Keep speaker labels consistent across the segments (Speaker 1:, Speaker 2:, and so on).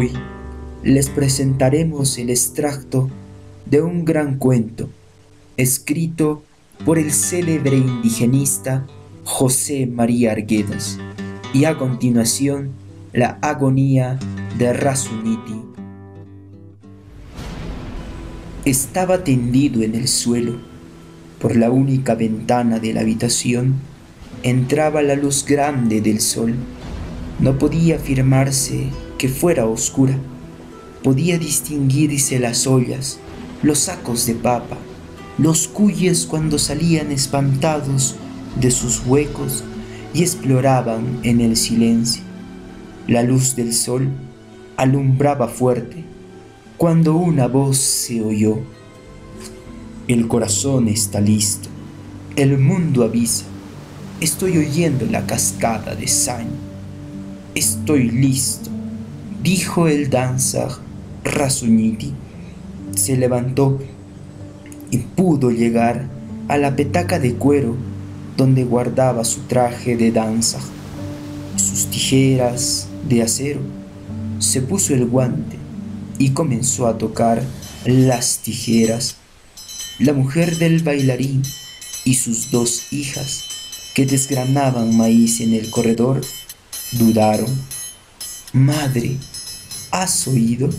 Speaker 1: Hoy les presentaremos el extracto de un gran cuento escrito por el célebre indigenista José María Arguedas y a continuación la agonía de Rasuniti. Estaba tendido en el suelo. Por la única ventana de la habitación entraba la luz grande del sol. No podía afirmarse que fuera oscura. Podía distinguirse las ollas, los sacos de papa, los cuyes cuando salían espantados de sus huecos y exploraban en el silencio. La luz del sol alumbraba fuerte cuando una voz se oyó. El corazón está listo, el mundo avisa, estoy oyendo la cascada de sangre. Estoy listo, dijo el danzar Rasuniti. Se levantó y pudo llegar a la petaca de cuero donde guardaba su traje de danza, sus tijeras de acero. Se puso el guante y comenzó a tocar las tijeras. La mujer del bailarín y sus dos hijas que desgranaban maíz en el corredor dudaron. Madre, ¿has oído?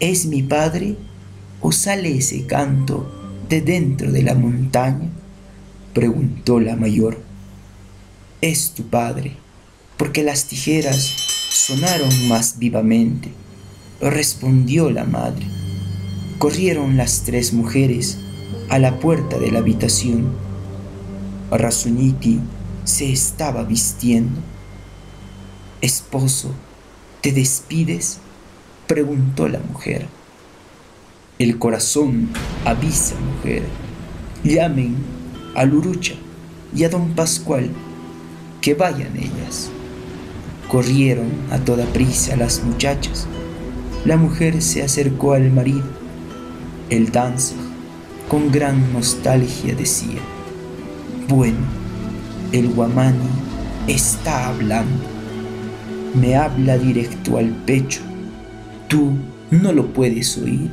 Speaker 1: ¿Es mi padre o sale ese canto de dentro de la montaña? preguntó la mayor. Es tu padre, porque las tijeras sonaron más vivamente, respondió la madre. Corrieron las tres mujeres a la puerta de la habitación. Rasuniti se estaba vistiendo. Esposo, ¿te despides? preguntó la mujer. El corazón avisa, mujer. Llamen a Lurucha y a don Pascual, que vayan ellas. Corrieron a toda prisa las muchachas. La mujer se acercó al marido. El danza, con gran nostalgia, decía, bueno, el guamani está hablando. Me habla directo al pecho. Tú no lo puedes oír.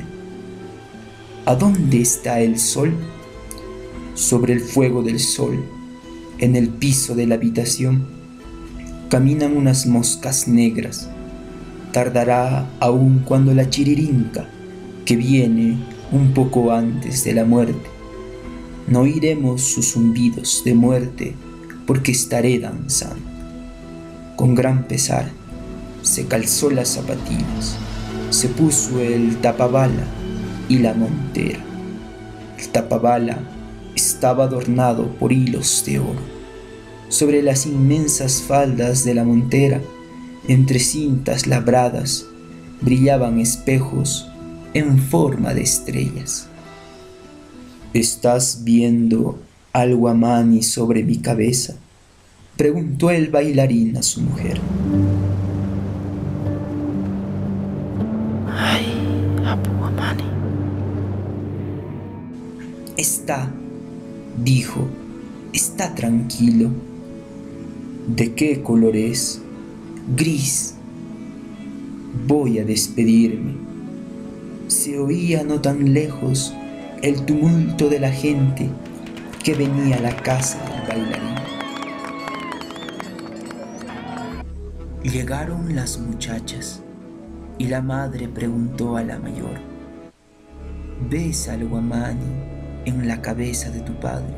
Speaker 1: ¿A dónde está el sol? sobre el fuego del sol, en el piso de la habitación, caminan unas moscas negras. Tardará aún cuando la chiririnca, que viene un poco antes de la muerte, no oiremos sus zumbidos de muerte porque estaré danzando. Con gran pesar, se calzó las zapatillas, se puso el tapabala y la montera. El tapabala estaba adornado por hilos de oro. Sobre las inmensas faldas de la montera, entre cintas labradas, brillaban espejos en forma de estrellas. ¿Estás viendo algo a mani sobre mi cabeza? Preguntó el bailarín a su mujer.
Speaker 2: Ay, Abu Amani.
Speaker 1: Está dijo, está tranquilo. ¿De qué color es? Gris. Voy a despedirme. Se oía no tan lejos el tumulto de la gente que venía a la casa del bailarín. Llegaron las muchachas y la madre preguntó a la mayor, ¿ves al guamani? en la cabeza de tu padre.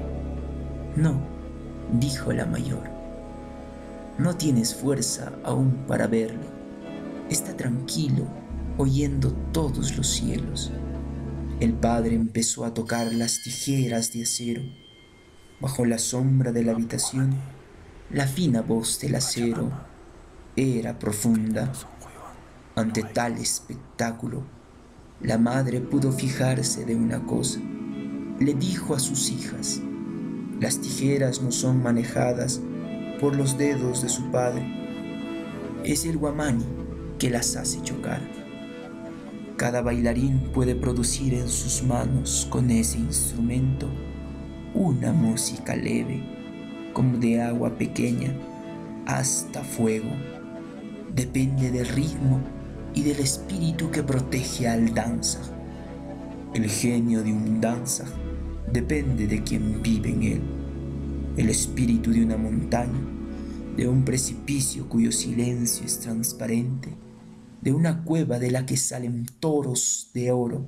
Speaker 1: No, dijo la mayor, no tienes fuerza aún para verlo. Está tranquilo, oyendo todos los cielos. El padre empezó a tocar las tijeras de acero. Bajo la sombra de la habitación, la fina voz del acero era profunda. Ante tal espectáculo, la madre pudo fijarse de una cosa le dijo a sus hijas, las tijeras no son manejadas por los dedos de su padre, es el guamani que las hace chocar. Cada bailarín puede producir en sus manos con ese instrumento una música leve, como de agua pequeña hasta fuego. Depende del ritmo y del espíritu que protege al danza. El genio de un danza depende de quien vive en él. El espíritu de una montaña, de un precipicio cuyo silencio es transparente, de una cueva de la que salen toros de oro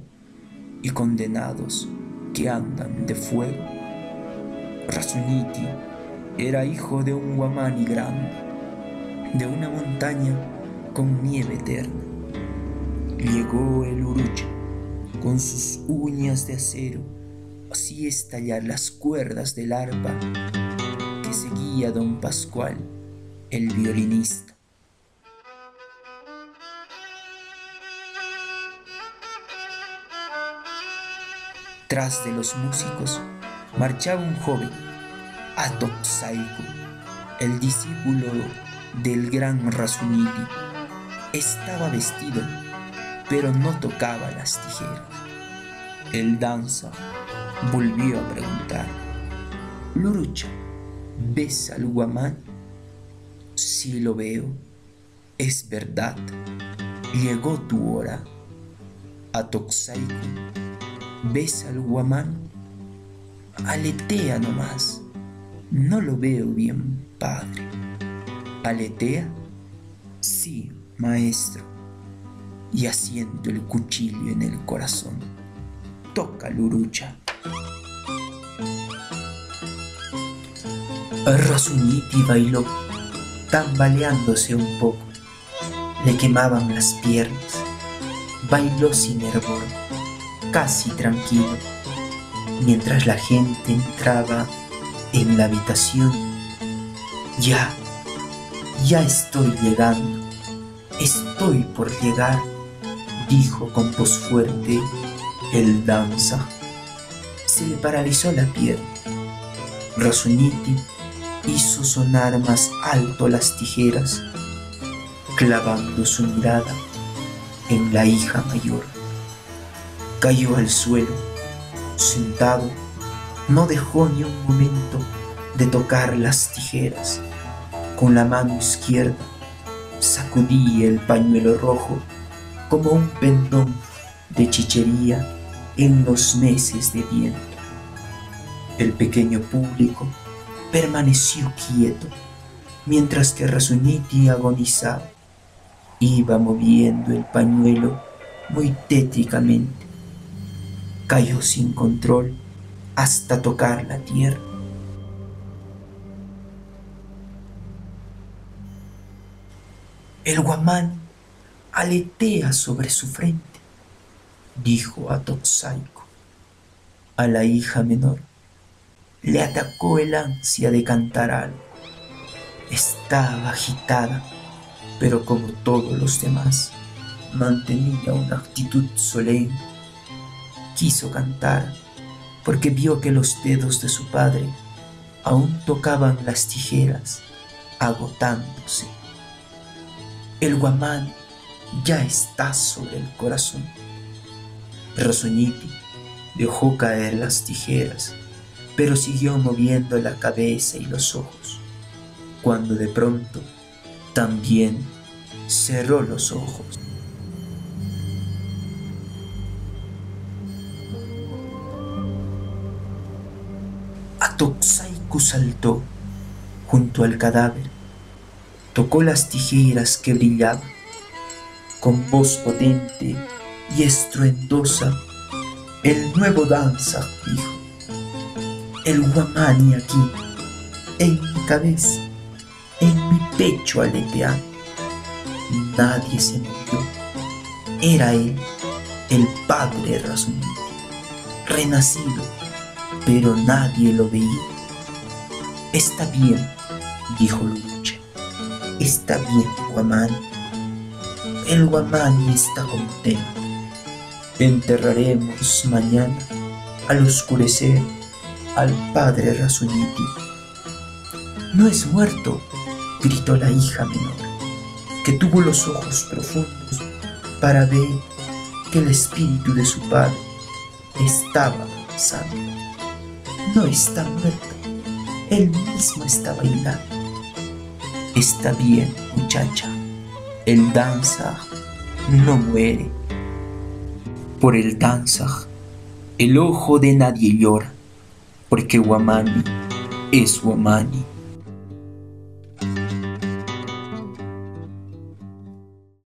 Speaker 1: y condenados que andan de fuego. Rasuniti era hijo de un guamani grande, de una montaña con nieve eterna. Llegó el urucha con sus uñas de acero, así estallar las cuerdas del arpa que seguía don Pascual, el violinista. Tras de los músicos marchaba un joven, Atoxaico, el discípulo del gran Rasuniti. Estaba vestido, pero no tocaba las tijeras. El danza volvió a preguntar, Lurucha, ¿ves al guamán? Sí lo veo, es verdad, llegó tu hora. Atoxaico ¿Ves al guamán? Aletea nomás. No lo veo bien, padre. ¿Aletea? Sí, maestro. Y haciendo el cuchillo en el corazón. Toca lurucha. Rasuniti bailó, tambaleándose un poco. Le quemaban las piernas. Bailó sin hervor casi tranquilo, mientras la gente entraba en la habitación. Ya, ya estoy llegando, estoy por llegar, dijo con voz fuerte el danza. Se le paralizó la pierna. Rasuniti hizo sonar más alto las tijeras, clavando su mirada en la hija mayor cayó al suelo, sentado, no dejó ni un momento de tocar las tijeras. Con la mano izquierda sacudía el pañuelo rojo como un pendón de chichería en los meses de viento. El pequeño público permaneció quieto mientras que Rasuniti agonizaba. Iba moviendo el pañuelo muy tétricamente cayó sin control hasta tocar la tierra. El guamán aletea sobre su frente, dijo a Toxaico. A la hija menor le atacó el ansia de cantar algo. Estaba agitada, pero como todos los demás, mantenía una actitud solemne quiso cantar porque vio que los dedos de su padre aún tocaban las tijeras, agotándose. El guamán ya está sobre el corazón. Rosoñiti dejó caer las tijeras, pero siguió moviendo la cabeza y los ojos, cuando de pronto también cerró los ojos. Toxaico saltó junto al cadáver, tocó las tijeras que brillaban. Con voz potente y estruendosa, el nuevo danza dijo, el guamani aquí, en mi cabeza, en mi pecho aleteando. Nadie se movió. Era él, el padre Rasmiti, renacido pero nadie lo veía. Está bien, dijo Lucha. Está bien, Guamani. El Guamani está contento. Enterraremos mañana, al oscurecer, al padre Rasuniti. No es muerto, gritó la hija menor, que tuvo los ojos profundos para ver que el espíritu de su padre estaba avanzando no está muerto. Él mismo está bailando. Está bien, muchacha. Él danza no muere. Por el Tanzaj, el ojo de nadie llora, porque Wamani es Wamani.